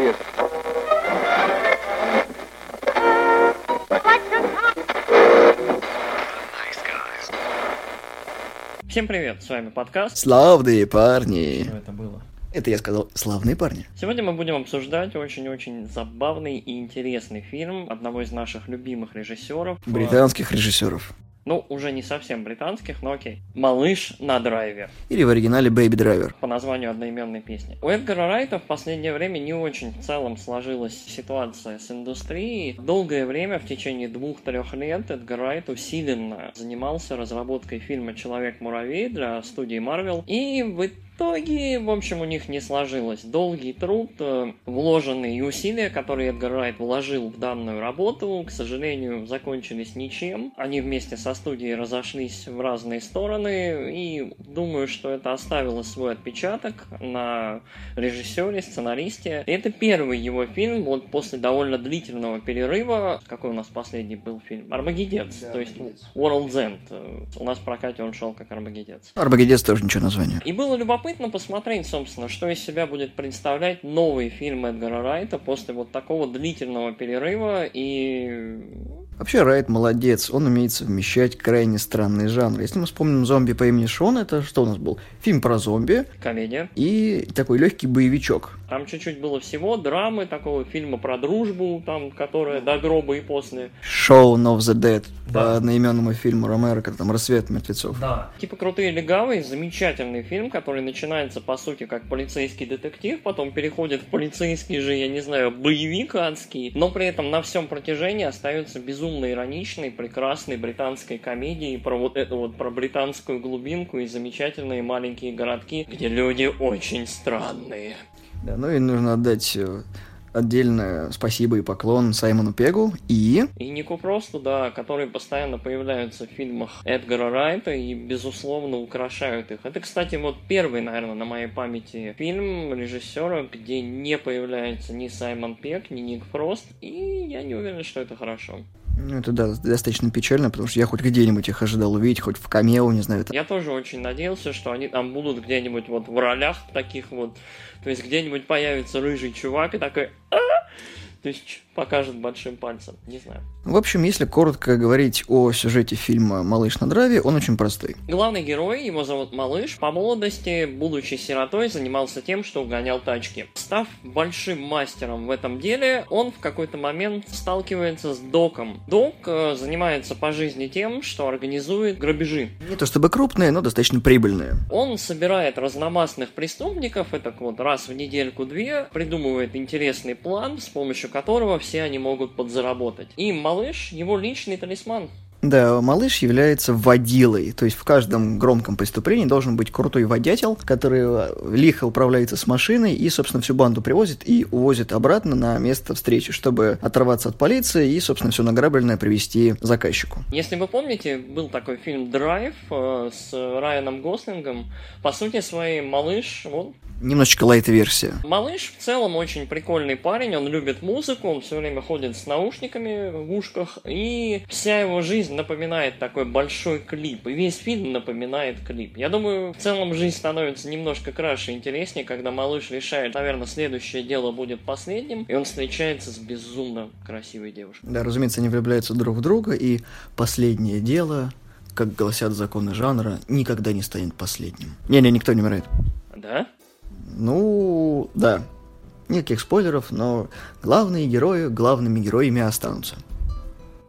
человек. Всем привет, с вами подкаст. Славные парни. Что это было? Это я сказал славные парни. Сегодня мы будем обсуждать очень-очень забавный и интересный фильм одного из наших любимых режиссеров. Британских режиссеров. Ну, уже не совсем британских, но окей. «Малыш на драйве» Или в оригинале Baby Driver. по названию одноименной песни. У Эдгара Райта в последнее время не очень в целом сложилась ситуация с индустрией. Долгое время, в течение двух-трех лет, Эдгар Райт усиленно занимался разработкой фильма «Человек-муравей» для студии Marvel. И в итоге, в общем, у них не сложилось. Долгий труд, э, вложенные усилия, которые Эдгар Райт вложил в данную работу, к сожалению, закончились ничем. Они вместе со студией разошлись в разные стороны, и думаю, что это оставило свой отпечаток на режиссере, сценаристе. Это первый его фильм, вот после довольно длительного перерыва. Какой у нас последний был фильм? Армагеддец, то есть World's End. Э, У нас в прокате он шел как Армагеддец. Арбагедец тоже ничего названия. И было любопытно посмотреть, собственно, что из себя будет представлять новый фильм Эдгара Райта после вот такого длительного перерыва и... Вообще, Райт молодец, он умеет совмещать крайне странные жанры. Если мы вспомним «Зомби по имени Шон», это что у нас был? Фильм про зомби Комедия. и такой легкий боевичок. Там чуть-чуть было всего, драмы, такого фильма про дружбу, там, которая до гроба и после. Шоу of the Dead Да. по одноименному фильму Ромеро, как там «Рассвет мертвецов». Да. Типа «Крутые легавые», замечательный фильм, который начинается, по сути, как полицейский детектив, потом переходит в полицейский же, я не знаю, боевик адский, но при этом на всем протяжении остается безумно ироничной, прекрасной британской комедией про вот это вот, про британскую глубинку и замечательные маленькие городки, где люди очень странные. Да, ну и нужно отдать э, отдельное спасибо и поклон Саймону Пегу и... И Нику Просту, да, которые постоянно появляются в фильмах Эдгара Райта и, безусловно, украшают их. Это, кстати, вот первый, наверное, на моей памяти фильм режиссера, где не появляется ни Саймон Пек, ни Ник Фрост, и я не уверен, что это хорошо. Ну, это да, достаточно печально, потому что я хоть где-нибудь их ожидал увидеть, хоть в камео, не знаю, это... Я тоже очень надеялся, что они там будут где-нибудь вот в ролях таких вот, то есть где-нибудь появится рыжий чувак и такой «А!» То есть покажет большим пальцем, не знаю. В общем, если коротко говорить о сюжете фильма «Малыш на драйве», он очень простой. Главный герой, его зовут Малыш, по молодости, будучи сиротой, занимался тем, что угонял тачки. Став большим мастером в этом деле, он в какой-то момент сталкивается с Доком. Док э, занимается по жизни тем, что организует грабежи. Не то чтобы крупные, но достаточно прибыльные. Он собирает разномастных преступников, это вот раз в недельку-две, придумывает интересный план, с помощью которого все они могут подзаработать. И малыш его личный талисман. Да, малыш является водилой, то есть в каждом громком преступлении должен быть крутой водятел, который э, лихо управляется с машиной и, собственно, всю банду привозит и увозит обратно на место встречи, чтобы оторваться от полиции и, собственно, все награбленное привести заказчику. Если вы помните, был такой фильм «Драйв» э, с Райаном Гослингом. По сути своей, малыш, вот, Немножечко лайт-версия. Малыш в целом очень прикольный парень, он любит музыку, он все время ходит с наушниками в ушках, и вся его жизнь напоминает такой большой клип, и весь фильм напоминает клип. Я думаю, в целом жизнь становится немножко краше и интереснее, когда малыш решает, наверное, следующее дело будет последним, и он встречается с безумно красивой девушкой. Да, разумеется, они влюбляются друг в друга, и последнее дело, как гласят законы жанра, никогда не станет последним. Не-не, никто не умирает. Да? Ну, да. Никаких спойлеров, но главные герои главными героями останутся.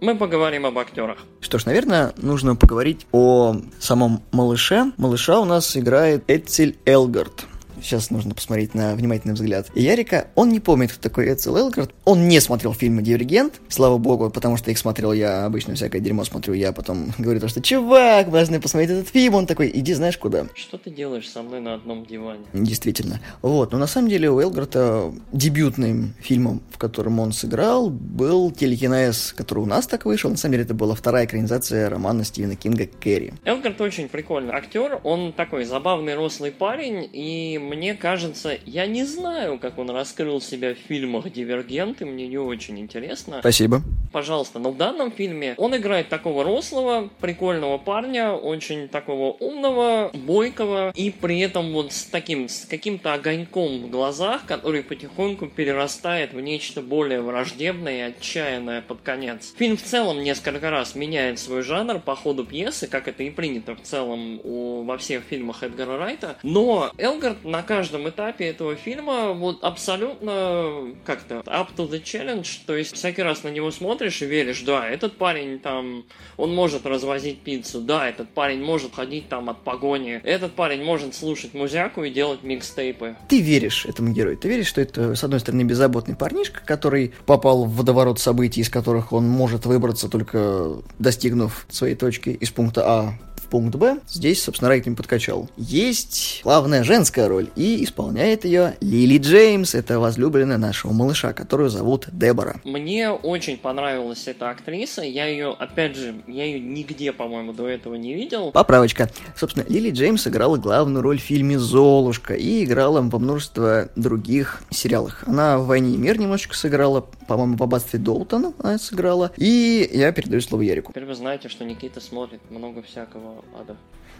Мы поговорим об актерах. Что ж, наверное, нужно поговорить о самом малыше. Малыша у нас играет Эцель Элгард. Сейчас нужно посмотреть на внимательный взгляд Ярика. Он не помнит, кто такой Эцел Элгард. Он не смотрел фильмы «Дивергент», слава богу, потому что их смотрел я, обычно всякое дерьмо смотрю я, потом говорю то, что «Чувак, вы должны посмотреть этот фильм». Он такой «Иди знаешь куда». Что ты делаешь со мной на одном диване? Действительно. Вот, но на самом деле у Элгарта дебютным фильмом, в котором он сыграл, был телекинез, который у нас так вышел. На самом деле это была вторая экранизация романа Стивена Кинга «Кэрри». Элгард очень прикольный актер, он такой забавный рослый парень, и мне кажется, я не знаю, как он раскрыл себя в фильмах «Дивергент», и мне не очень интересно. Спасибо. пожалуйста. Но в данном фильме он играет такого рослого, прикольного парня, очень такого умного, бойкого, и при этом вот с таким, с каким-то огоньком в глазах, который потихоньку перерастает в нечто более враждебное и отчаянное под конец. Фильм в целом несколько раз меняет свой жанр по ходу пьесы, как это и принято в целом у, во всех фильмах Эдгара Райта, но Элгард на каждом этапе этого фильма вот абсолютно как-то up to the challenge, то есть всякий раз на него смотришь и веришь, да, этот парень там, он может развозить пиццу, да, этот парень может ходить там от погони, этот парень может слушать музяку и делать микстейпы. Ты веришь этому герою, ты веришь, что это, с одной стороны, беззаботный парнишка, который попал в водоворот событий, из которых он может выбраться только достигнув своей точки из пункта А пункт Б. Здесь, собственно, Райт не подкачал. Есть главная женская роль, и исполняет ее Лили Джеймс. Это возлюбленная нашего малыша, которую зовут Дебора. Мне очень понравилась эта актриса. Я ее, опять же, я ее нигде, по-моему, до этого не видел. Поправочка. Собственно, Лили Джеймс играла главную роль в фильме «Золушка» и играла во множество других сериалах. Она в «Войне и мир» немножечко сыграла, по-моему, в «Аббатстве Доутона» она сыграла. И я передаю слово Ярику. Теперь вы знаете, что Никита смотрит много всякого ада.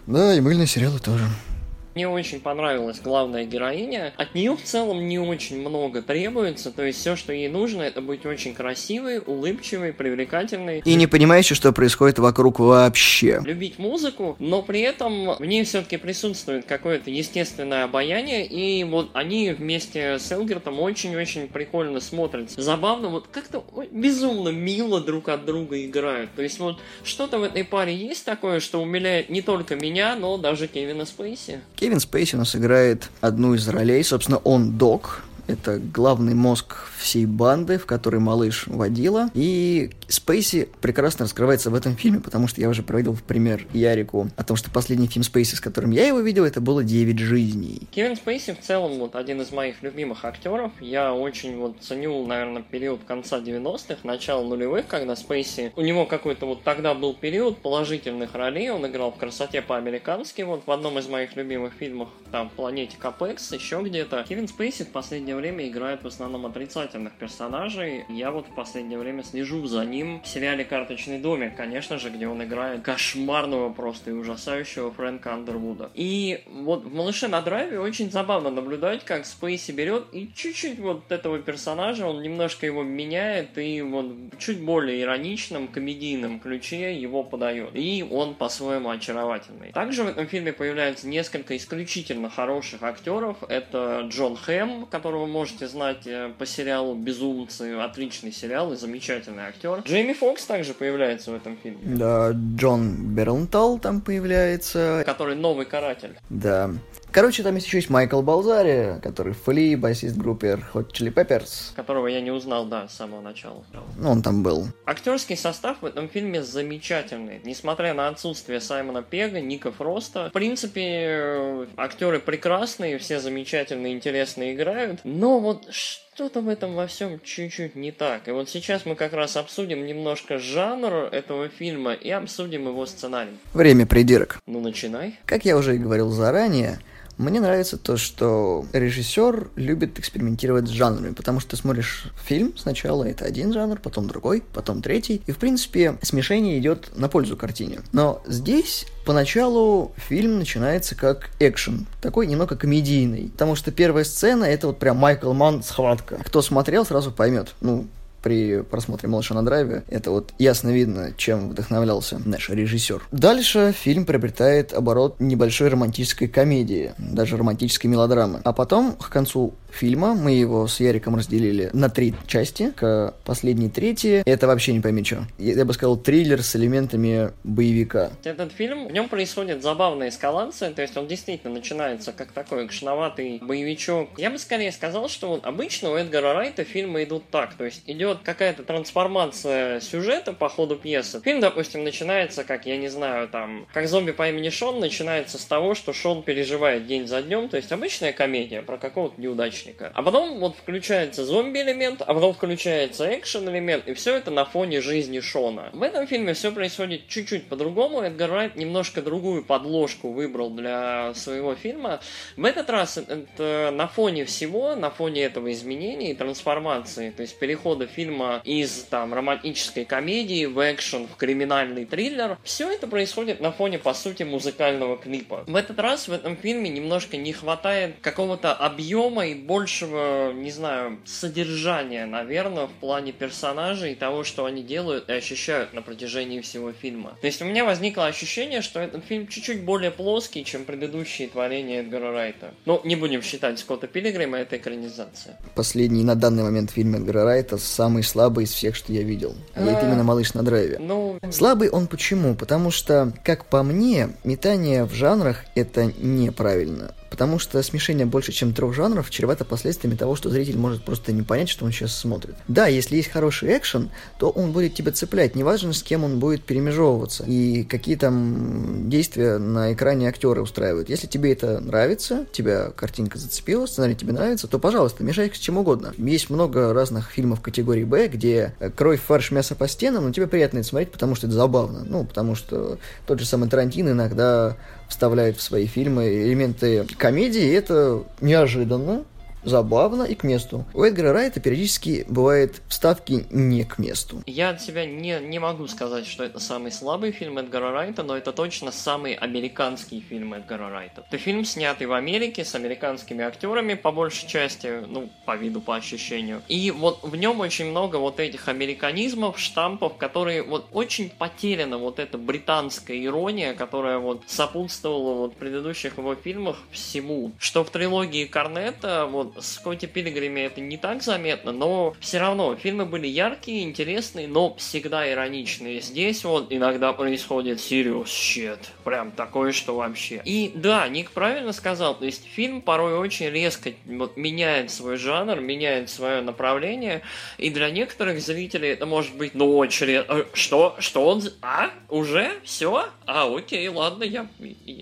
Да, и мыльные сериалы тоже. Мне очень понравилась главная героиня. От нее в целом не очень много требуется, то есть все, что ей нужно, это быть очень красивой, улыбчивой, привлекательной. И не понимающей, что происходит вокруг вообще. Любить музыку, но при этом в ней все-таки присутствует какое-то естественное обаяние, и вот они вместе с Элгертом очень-очень прикольно смотрятся. Забавно, вот как-то безумно мило друг от друга играют. То есть вот что-то в этой паре есть такое, что умиляет не только меня, но даже Кевина Спейси. Кевин Спейси у нас играет одну из ролей. Собственно, он док, это главный мозг всей банды, в которой малыш водила. И Спейси прекрасно раскрывается в этом фильме, потому что я уже проводил в пример Ярику о том, что последний фильм Спейси, с которым я его видел, это было «Девять жизней». Кевин Спейси в целом вот один из моих любимых актеров. Я очень вот ценю, наверное, период конца 90-х, начало нулевых, когда Спейси... У него какой-то вот тогда был период положительных ролей. Он играл в «Красоте по-американски», вот в одном из моих любимых фильмов, там, «Планете Капекс», еще где-то. Кевин Спейси в последнее время играет в основном отрицательных персонажей. Я вот в последнее время слежу за ним в сериале «Карточный домик», конечно же, где он играет кошмарного просто и ужасающего Фрэнка Андервуда. И вот в «Малыше на драйве» очень забавно наблюдать, как Спейси берет и чуть-чуть вот этого персонажа, он немножко его меняет и вот чуть более ироничном, комедийном ключе его подает. И он по-своему очаровательный. Также в этом фильме появляется несколько исключительно хороших актеров. Это Джон Хэм, которого можете знать э, по сериалу «Безумцы». Отличный сериал и замечательный актер. Джейми Фокс также появляется в этом фильме. Да, Джон Бернтал там появляется. Который новый каратель. Да. Короче, там есть еще есть Майкл Балзари, который Фли, басист группы Hot Chili Peppers. Которого я не узнал, да, с самого начала. Ну, он там был. Актерский состав в этом фильме замечательный. Несмотря на отсутствие Саймона Пега, Ника Фроста. В принципе, э, актеры прекрасные, все замечательные, интересно играют. Но вот что-то в этом во всем чуть-чуть не так. И вот сейчас мы как раз обсудим немножко жанр этого фильма и обсудим его сценарий. Время придирок. Ну, начинай. Как я уже и говорил заранее, мне нравится то, что режиссер любит экспериментировать с жанрами, потому что ты смотришь фильм, сначала это один жанр, потом другой, потом третий, и в принципе смешение идет на пользу картине. Но здесь поначалу фильм начинается как экшен, такой немного комедийный, потому что первая сцена это вот прям Майкл Манн схватка. Кто смотрел, сразу поймет. Ну, при просмотре «Малыша на драйве». Это вот ясно видно, чем вдохновлялся наш режиссер. Дальше фильм приобретает оборот небольшой романтической комедии, даже романтической мелодрамы. А потом, к концу фильма, мы его с Яриком разделили на три части. К последней трети это вообще не пойми что. Я бы сказал, триллер с элементами боевика. Этот фильм, в нем происходит забавная эскалация, то есть он действительно начинается как такой экшноватый боевичок. Я бы скорее сказал, что вот обычно у Эдгара Райта фильмы идут так, то есть идет какая-то трансформация сюжета по ходу пьесы. Фильм, допустим, начинается, как, я не знаю, там, как зомби по имени Шон, начинается с того, что Шон переживает день за днем, то есть обычная комедия про какого-то неудачника. А потом вот включается зомби-элемент, а потом включается экшен-элемент, и все это на фоне жизни Шона. В этом фильме все происходит чуть-чуть по-другому. Эдгар Райт немножко другую подложку выбрал для своего фильма. В этот раз это на фоне всего, на фоне этого изменения и трансформации, то есть перехода фильма из там романтической комедии в экшен, в криминальный триллер, все это происходит на фоне, по сути, музыкального клипа. В этот раз в этом фильме немножко не хватает какого-то объема и большего, не знаю, содержания, наверное, в плане персонажей и того, что они делают и ощущают на протяжении всего фильма. То есть у меня возникло ощущение, что этот фильм чуть-чуть более плоский, чем предыдущие творения Эдгара Райта. Ну, не будем считать Скотта Пилигрима, это экранизация. Последний на данный момент фильм Эдгара Райта самый слабый из всех, что я видел. И это именно «Малыш на драйве». Ну, Слабый он почему? Потому что, как по мне, метание в жанрах это неправильно. Потому что смешение больше, чем трех жанров, чревато последствиями того, что зритель может просто не понять, что он сейчас смотрит. Да, если есть хороший экшен, то он будет тебя цеплять, неважно, с кем он будет перемежевываться и какие там действия на экране актеры устраивают. Если тебе это нравится, тебя картинка зацепила, сценарий тебе нравится, то, пожалуйста, мешай с чем угодно. Есть много разных фильмов категории Б, где э, кровь, фарш, мясо по стенам, но тебе приятно это смотреть, потому что это забавно. Ну, потому что тот же самый Тарантино иногда вставляет в свои фильмы элементы комедии, и это неожиданно, забавно и к месту. У Эдгара Райта периодически бывают вставки не к месту. Я от себя не, не могу сказать, что это самый слабый фильм Эдгара Райта, но это точно самый американский фильм Эдгара Райта. Это фильм, снятый в Америке с американскими актерами, по большей части, ну, по виду, по ощущению. И вот в нем очень много вот этих американизмов, штампов, которые вот очень потеряна вот эта британская ирония, которая вот сопутствовала вот в предыдущих его фильмах всему. Что в трилогии Корнета вот с Скотти Пилигриме это не так заметно, но все равно фильмы были яркие, интересные, но всегда ироничные. Здесь вот иногда происходит serious shit. Прям такое, что вообще. И да, Ник правильно сказал, то есть фильм порой очень резко меняет свой жанр, меняет свое направление, и для некоторых зрителей это может быть, ну, очень редко. Что? Что он... А? Уже? Все? А, окей, ладно, я,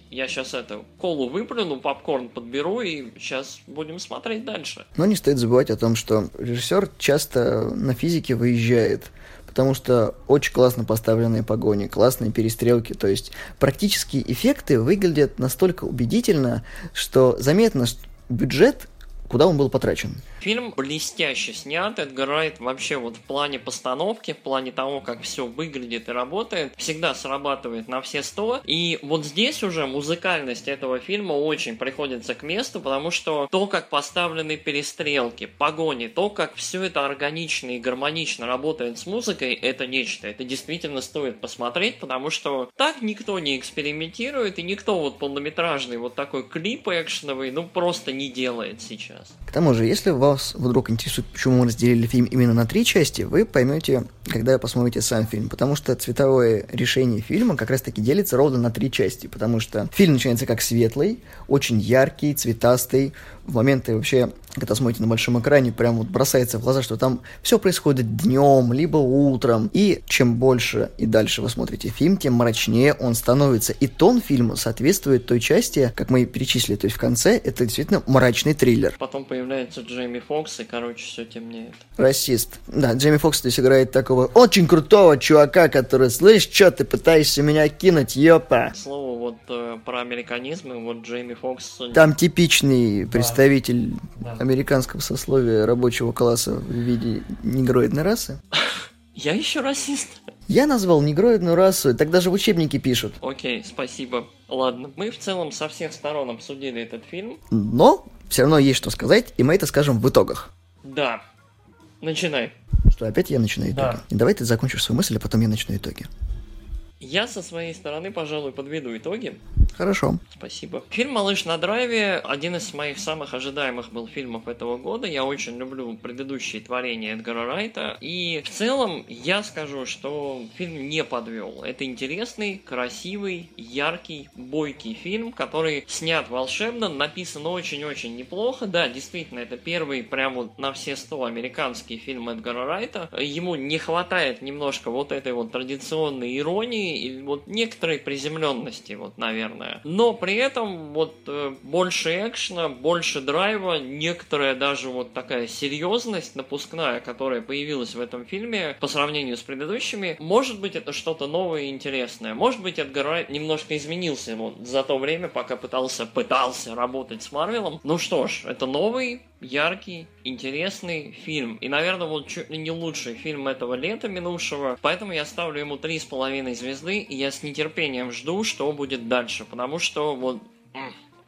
я сейчас это, колу выплюну, попкорн подберу, и сейчас будем смотреть дальше. Но не стоит забывать о том, что режиссер часто на физике выезжает, потому что очень классно поставленные погони, классные перестрелки, то есть практические эффекты выглядят настолько убедительно, что заметно, что бюджет куда он был потрачен. Фильм блестяще снят, Эдгар вообще вот в плане постановки, в плане того, как все выглядит и работает, всегда срабатывает на все сто. И вот здесь уже музыкальность этого фильма очень приходится к месту, потому что то, как поставлены перестрелки, погони, то, как все это органично и гармонично работает с музыкой, это нечто. Это действительно стоит посмотреть, потому что так никто не экспериментирует, и никто вот полнометражный вот такой клип экшеновый, ну просто не делает сейчас раз. К тому же, если вас вдруг интересует, почему мы разделили фильм именно на три части, вы поймете, когда посмотрите сам фильм. Потому что цветовое решение фильма как раз-таки делится ровно на три части. Потому что фильм начинается как светлый, очень яркий, цветастый. В моменты вообще когда смотрите на большом экране, прям вот бросается в глаза, что там все происходит днем, либо утром. И чем больше и дальше вы смотрите фильм, тем мрачнее он становится. И тон фильма соответствует той части, как мы перечислили, то есть в конце это действительно мрачный триллер. Потом появляется Джейми Фокс, и, короче, все темнеет. Расист. Да, Джейми Фокс здесь играет такого очень крутого чувака, который, слышь, что ты пытаешься меня кинуть, ёпа. К слову, вот э, про американизмы, вот Джейми Фокс... Там типичный представитель да американского сословия рабочего класса в виде негроидной расы. Я еще расист. Я назвал негроидную расу, так даже в учебнике пишут. Окей, спасибо. Ладно, мы в целом со всех сторон обсудили этот фильм. Но все равно есть что сказать, и мы это скажем в итогах. Да. Начинай. Что, опять я начинаю итоги? Да. И давай ты закончишь свою мысль, а потом я начну итоги. Я со своей стороны, пожалуй, подведу итоги. Хорошо. Спасибо. Фильм «Малыш на драйве» один из моих самых ожидаемых был фильмов этого года. Я очень люблю предыдущие творения Эдгара Райта. И в целом я скажу, что фильм не подвел. Это интересный, красивый, яркий, бойкий фильм, который снят волшебно, написан очень-очень неплохо. Да, действительно, это первый прям вот на все сто американский фильм Эдгара Райта. Ему не хватает немножко вот этой вот традиционной иронии, и вот некоторой приземленности, вот, наверное. Но при этом вот э, больше экшена, больше драйва, некоторая даже вот такая серьезность напускная, которая появилась в этом фильме по сравнению с предыдущими, может быть это что-то новое и интересное. Может быть Эдгар Райт немножко изменился вот, за то время, пока пытался, пытался работать с Марвелом. Ну что ж, это новый, яркий, интересный фильм. И, наверное, вот чуть ли не лучший фильм этого лета минувшего. Поэтому я ставлю ему три с половиной звезды, и я с нетерпением жду, что будет дальше. Потому что вот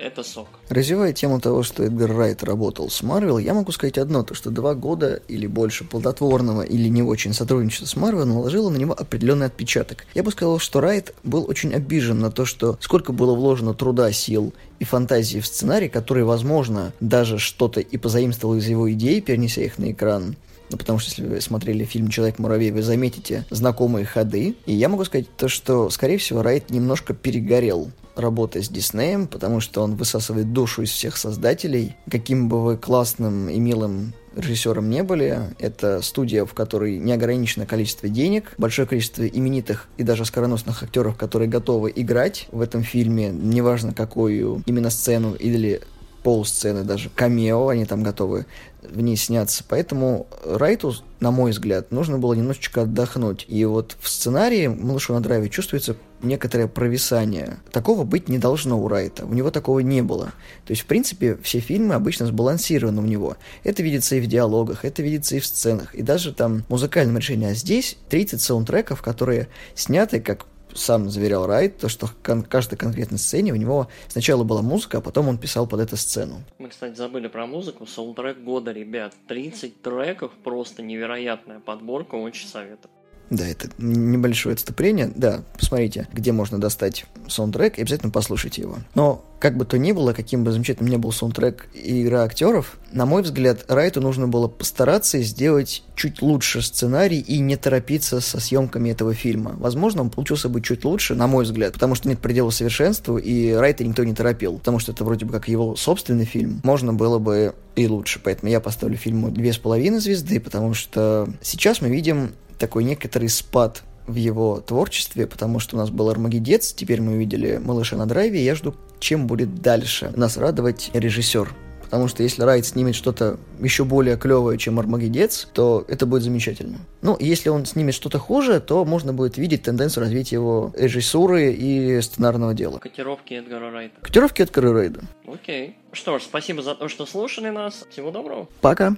это сок. Развивая тему того, что Эдгар Райт работал с Марвел, я могу сказать одно, то что два года или больше плодотворного или не очень сотрудничества с Марвел наложило на него определенный отпечаток. Я бы сказал, что Райт был очень обижен на то, что сколько было вложено труда, сил и фантазии в сценарий, который, возможно, даже что-то и позаимствовал из его идей, перенеся их на экран, ну, потому что если вы смотрели фильм «Человек-муравей», вы заметите знакомые ходы. И я могу сказать то, что, скорее всего, Райт немножко перегорел работой с Диснеем, потому что он высасывает душу из всех создателей. Каким бы вы классным и милым режиссером не были. Это студия, в которой неограниченное количество денег, большое количество именитых и даже скороносных актеров, которые готовы играть в этом фильме, неважно какую именно сцену или полсцены, даже камео, они там готовы в ней сняться. Поэтому Райту, на мой взгляд, нужно было немножечко отдохнуть. И вот в сценарии «Малышу на драйве» чувствуется некоторое провисание. Такого быть не должно у Райта. У него такого не было. То есть, в принципе, все фильмы обычно сбалансированы у него. Это видится и в диалогах, это видится и в сценах, и даже там музыкальном решении. А здесь 30 саундтреков, которые сняты как сам заверял Райт, то, что кон- каждой конкретной сцене у него сначала была музыка, а потом он писал под эту сцену. Мы, кстати, забыли про музыку. Саундтрек года, ребят. 30 треков, просто невероятная подборка, очень советую. Да, это небольшое отступление. Да, посмотрите, где можно достать саундтрек, и обязательно послушайте его. Но как бы то ни было, каким бы замечательным ни был саундтрек и игра актеров, на мой взгляд, Райту нужно было постараться сделать чуть лучше сценарий и не торопиться со съемками этого фильма. Возможно, он получился бы чуть лучше, на мой взгляд, потому что нет предела совершенству, и Райта никто не торопил, потому что это вроде бы как его собственный фильм. Можно было бы и лучше, поэтому я поставлю фильму две с половиной звезды, потому что сейчас мы видим такой некоторый спад в его творчестве, потому что у нас был Армагеддец, теперь мы увидели Малыша на драйве, я жду, чем будет дальше нас радовать режиссер. Потому что если Райт снимет что-то еще более клевое, чем Армагеддец, то это будет замечательно. Ну, если он снимет что-то хуже, то можно будет видеть тенденцию развития его режиссуры и сценарного дела. Котировки Эдгара Райта. Котировки Эдгара Райда. Окей. Что ж, спасибо за то, что слушали нас. Всего доброго. Пока.